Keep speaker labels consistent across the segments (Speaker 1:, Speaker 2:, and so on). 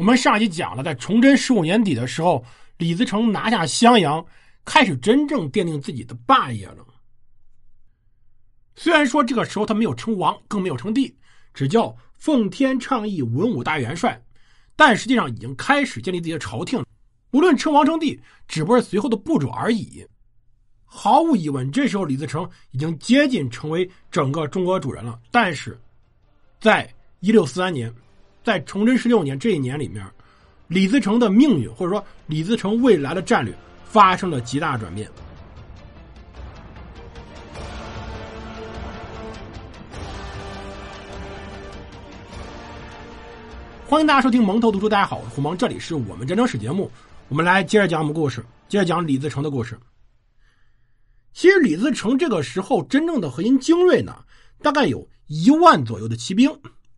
Speaker 1: 我们上一集讲了，在崇祯十五年底的时候，李自成拿下襄阳，开始真正奠定自己的霸业了。虽然说这个时候他没有称王，更没有称帝，只叫奉天倡义文武大元帅，但实际上已经开始建立自己的朝廷。无论称王称帝，只不过是随后的步骤而已。毫无疑问，这时候李自成已经接近成为整个中国主人了。但是，在一六四三年。在崇祯十六年这一年里面，李自成的命运或者说李自成未来的战略发生了极大转变。欢迎大家收听蒙头读书，大家好，我是胡蒙，这里是我们战争史节目，我们来接着讲我们故事，接着讲李自成的故事。其实李自成这个时候真正的核心精锐呢，大概有一万左右的骑兵。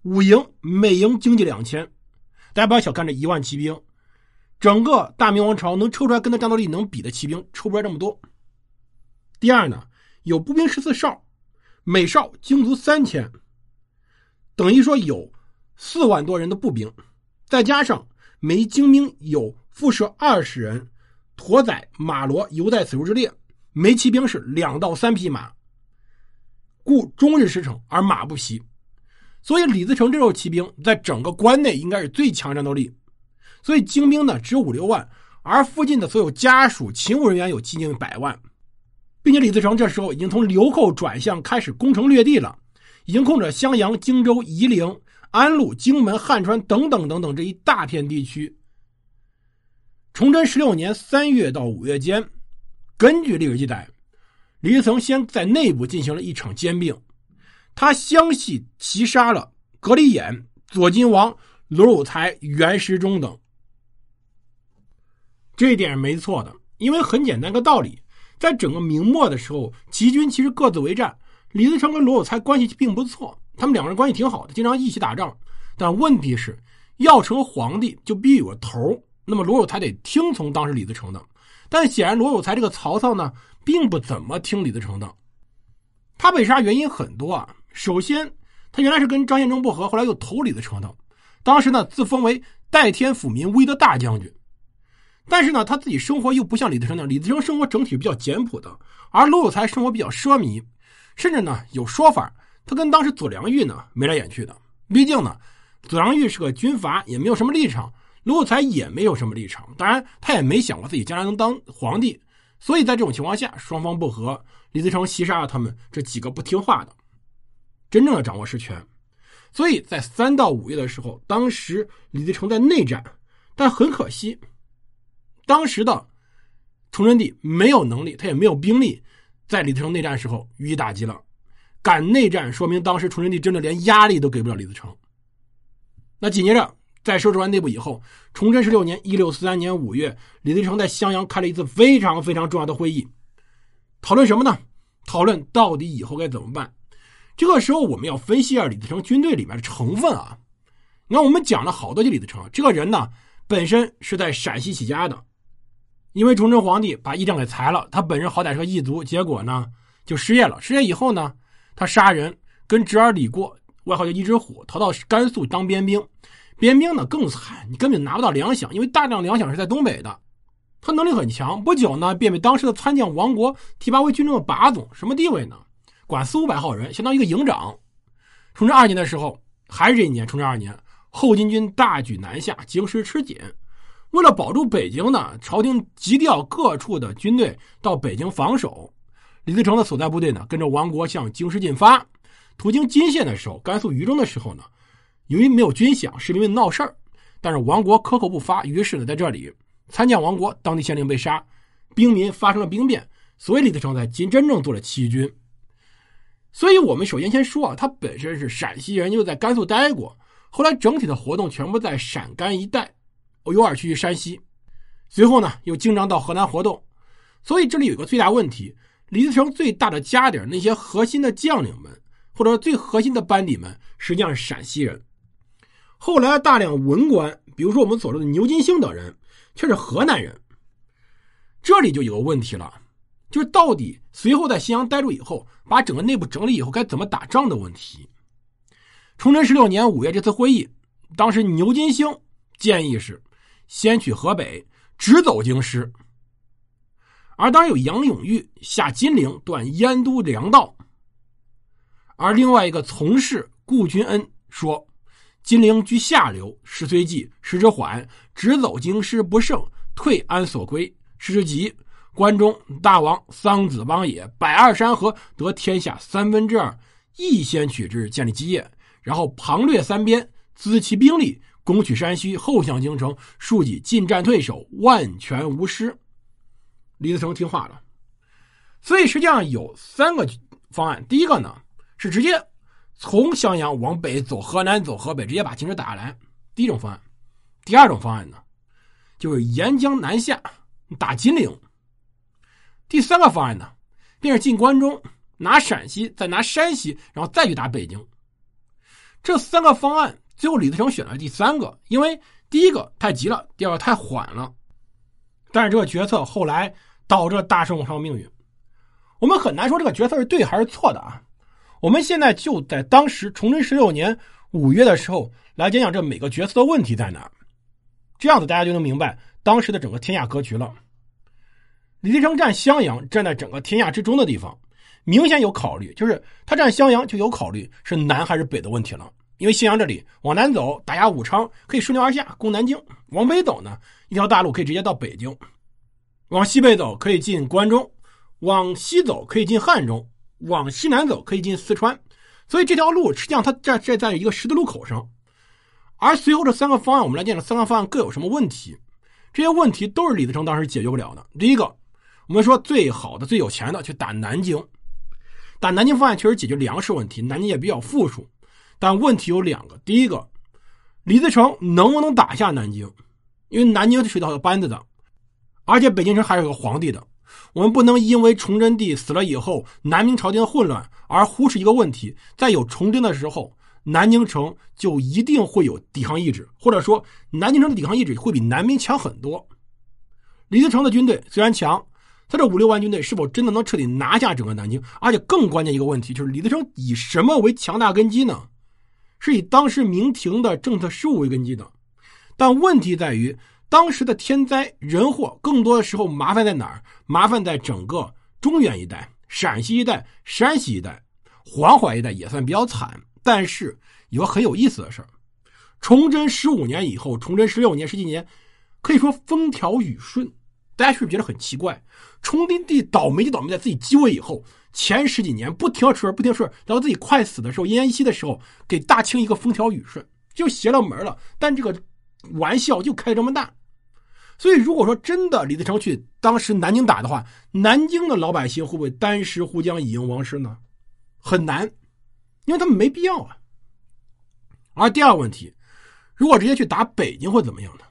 Speaker 1: 五营每营经济两千，大家不要小看这一万骑兵，整个大明王朝能抽出来跟他战斗力能比的骑兵抽不出来这么多。第二呢，有步兵十四哨，每哨精卒三千，等于说有四万多人的步兵，再加上每精兵有副射二十人，驮载马骡犹在此处之列，每骑兵是两到三匹马，故终日驰骋而马不疲。所以李自成这种骑兵在整个关内应该是最强战斗力，所以精兵呢只有五六万，而附近的所有家属勤务人员有接近百万，并且李自成这时候已经从流寇转向开始攻城略地了，已经控制襄阳、荆州、夷陵、安陆、荆门、汉川等等等等这一大片地区。崇祯十六年三月到五月间，根据历史记载，李自成先在内部进行了一场兼并。他相继齐杀了格里衍、左金王、罗有才、袁时忠等，这一点是没错的。因为很简单一个道理，在整个明末的时候，齐军其实各自为战。李自成跟罗有才关系并不错，他们两个人关系挺好的，经常一起打仗。但问题是，要成皇帝就必须有个头那么罗有才得听从当时李自成的，但显然罗有才这个曹操呢，并不怎么听李自成的。他被杀原因很多啊。首先，他原来是跟张献忠不和，后来又投李自成的。当时呢，自封为代天府民威的大将军。但是呢，他自己生活又不像李自成那样，李自成生活整体比较简朴的，而卢有才生活比较奢靡，甚至呢，有说法他跟当时左良玉呢眉来眼去的。毕竟呢，左良玉是个军阀，也没有什么立场；卢有才也没有什么立场。当然，他也没想过自己将来能当皇帝。所以在这种情况下，双方不和，李自成袭杀了他们这几个不听话的。真正的掌握实权，所以在三到五月的时候，当时李自成在内战，但很可惜，当时的崇祯帝没有能力，他也没有兵力，在李自成内战时候予以打击了。敢内战，说明当时崇祯帝真的连压力都给不了李自成。那紧接着在收拾完内部以后，崇祯十六年（一六四三年五月），李自成在襄阳开了一次非常非常重要的会议，讨论什么呢？讨论到底以后该怎么办。这个时候，我们要分析一下李自成军队里面的成分啊。你看，我们讲了好多集李自成这个人呢，本身是在陕西起家的，因为崇祯皇帝把义将给裁了，他本人好歹是个异族，结果呢就失业了。失业以后呢，他杀人，跟侄儿李过，外号叫一只虎，逃到甘肃当边兵。边兵呢更惨，你根本拿不到粮饷，因为大量粮饷是在东北的。他能力很强，不久呢便被当时的参将王国提拔为军中的把总，什么地位呢？管四五百号人，相当于一个营长。崇祯二年的时候，还是这一年，崇祯二年，后金军大举南下，京师吃紧。为了保住北京呢，朝廷急调各处的军队到北京防守。李自成的所在部队呢，跟着王国向京师进发。途经金县的时候，甘肃榆中的时候呢，由于没有军饷，士兵们闹事儿，但是王国克扣不发。于是呢，在这里，参将王国当地县令被杀，兵民发生了兵变。所以李自成在金真正做了起义军。所以，我们首先先说啊，他本身是陕西人，又在甘肃待过，后来整体的活动全部在陕甘一带，偶尔去山西，随后呢又经常到河南活动。所以这里有个最大问题：李自成最大的家底那些核心的将领们，或者最核心的班底们，实际上是陕西人。后来大量文官，比如说我们所说的牛金星等人，却是河南人。这里就有个问题了。就是到底随后在咸阳待住以后，把整个内部整理以后该怎么打仗的问题。崇祯十六年五月这次会议，当时牛金星建议是先去河北，直走京师。而当然有杨永玉下金陵断燕都粮道，而另外一个从事顾君恩说：“金陵居下流，时虽急，时之缓，直走京师不胜，退安所归？时之急，关中大王桑梓邦也，百二山河得天下三分之二，亦先取之，建立基业，然后旁略三边，资其兵力，攻取山西，后向京城，庶几进战退守，万全无失。”李自成听话了，所以实际上有三个方案。第一个呢是直接从襄阳往北走，河南走河北，直接把京师打下来。第一种方案。第二种方案呢，就是沿江南下打金陵。第三个方案呢，便是进关中，拿陕西，再拿山西，然后再去打北京。这三个方案，最后李自成选了第三个，因为第一个太急了，第二个太缓了。但是这个决策后来。导致大圣上命运，我们很难说这个决策是对还是错的啊。我们现在就在当时崇祯十六年五月的时候来讲讲这每个决策的问题在哪，这样子大家就能明白当时的整个天下格局了。李自成占襄阳，站在整个天下之中的地方，明显有考虑，就是他占襄阳就有考虑是南还是北的问题了。因为襄阳这里往南走打压武昌可以顺流而下攻南京，往北走呢一条大路可以直接到北京。往西北走可以进关中，往西走可以进汉中，往西南走可以进四川，所以这条路实际上它在在在一个十字路口上。而随后这三个方案，我们来见这三个方案各有什么问题？这些问题都是李自成当时解决不了的。第一个，我们说最好的、最有钱的去打南京，打南京方案确实解决粮食问题，南京也比较富庶，但问题有两个。第一个，李自成能不能打下南京？因为南京是水道有班子的。而且北京城还有个皇帝的，我们不能因为崇祯帝死了以后，南明朝廷的混乱而忽视一个问题：在有崇祯的时候，南京城就一定会有抵抗意志，或者说南京城的抵抗意志会比南明强很多。李自成的军队虽然强，他这五六万军队是否真的能彻底拿下整个南京？而且更关键一个问题就是李自成以什么为强大根基呢？是以当时明廷的政策失误为根基的。但问题在于。当时的天灾人祸，更多的时候麻烦在哪儿？麻烦在整个中原一带、陕西一带、山西一带、黄淮一带也算比较惨。但是有个很有意思的事儿：崇祯十五年以后，崇祯十六年、十几年，可以说风调雨顺。大家是不是觉得很奇怪？崇祯帝倒霉就倒霉在自己继位以后，前十几年不停出事不停出事到自己快死的时候、奄奄一息的时候，给大清一个风调雨顺，就邪了门了。但这个玩笑就开这么大。所以，如果说真的李自成去当时南京打的话，南京的老百姓会不会单食壶浆以迎王师呢？很难，因为他们没必要啊。而第二个问题，如果直接去打北京会怎么样呢？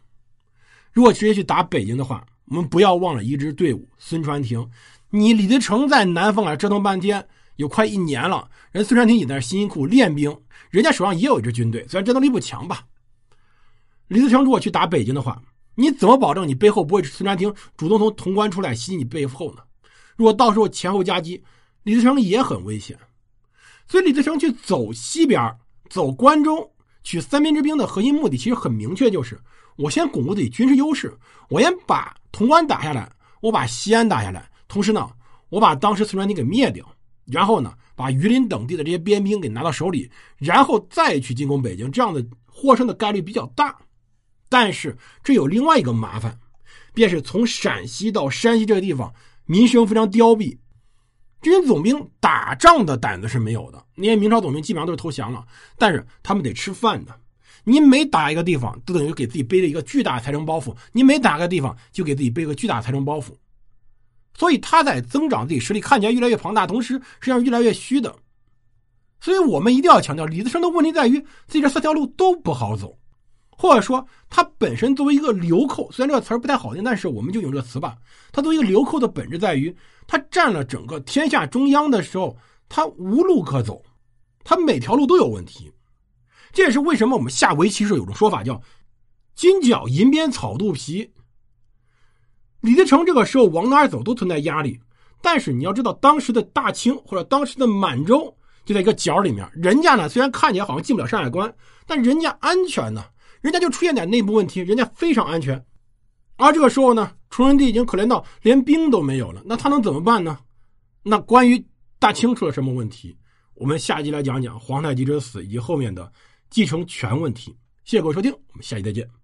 Speaker 1: 如果直接去打北京的话，我们不要忘了一支队伍——孙传庭。你李自成在南方啊折腾半天，有快一年了，人孙传庭也在辛辛苦苦练兵，人家手上也有一支军队，虽然战斗力不强吧。李自成如果去打北京的话，你怎么保证你背后不会孙传庭主动从潼关出来袭击你背后呢？如果到时候前后夹击，李自成也很危险。所以李自成去走西边，走关中，取三边之兵的核心目的其实很明确，就是我先巩固自己军事优势，我先把潼关打下来，我把西安打下来，同时呢，我把当时孙传庭给灭掉，然后呢，把榆林等地的这些边兵给拿到手里，然后再去进攻北京，这样的获胜的概率比较大。但是这有另外一个麻烦，便是从陕西到山西这个地方，民生非常凋敝，这些总兵打仗的胆子是没有的。那些明朝总兵基本上都是投降了，但是他们得吃饭的。你每打一个地方，都等于给自己背了一个巨大财政包袱；你每打个地方，就给自己背个巨大财政包袱。所以他在增长自己实力，看起来越来越庞大，同时实际上越来越虚的。所以我们一定要强调，李自成的问题在于自己这三条路都不好走。或者说，他本身作为一个流寇，虽然这个词儿不太好听，但是我们就用这个词吧。他作为一个流寇的本质在于，他占了整个天下中央的时候，他无路可走，他每条路都有问题。这也是为什么我们下围棋时有种说法叫“金角银边草肚皮”。李自成这个时候往哪走都存在压力，但是你要知道，当时的大清或者当时的满洲就在一个角里面，人家呢虽然看起来好像进不了山海关，但人家安全呢。人家就出现点内部问题，人家非常安全。而这个时候呢，崇祯帝已经可怜到连兵都没有了，那他能怎么办呢？那关于大清出了什么问题，我们下集来讲讲皇太极之死以及后面的继承权问题。谢谢各位收听，我们下期再见。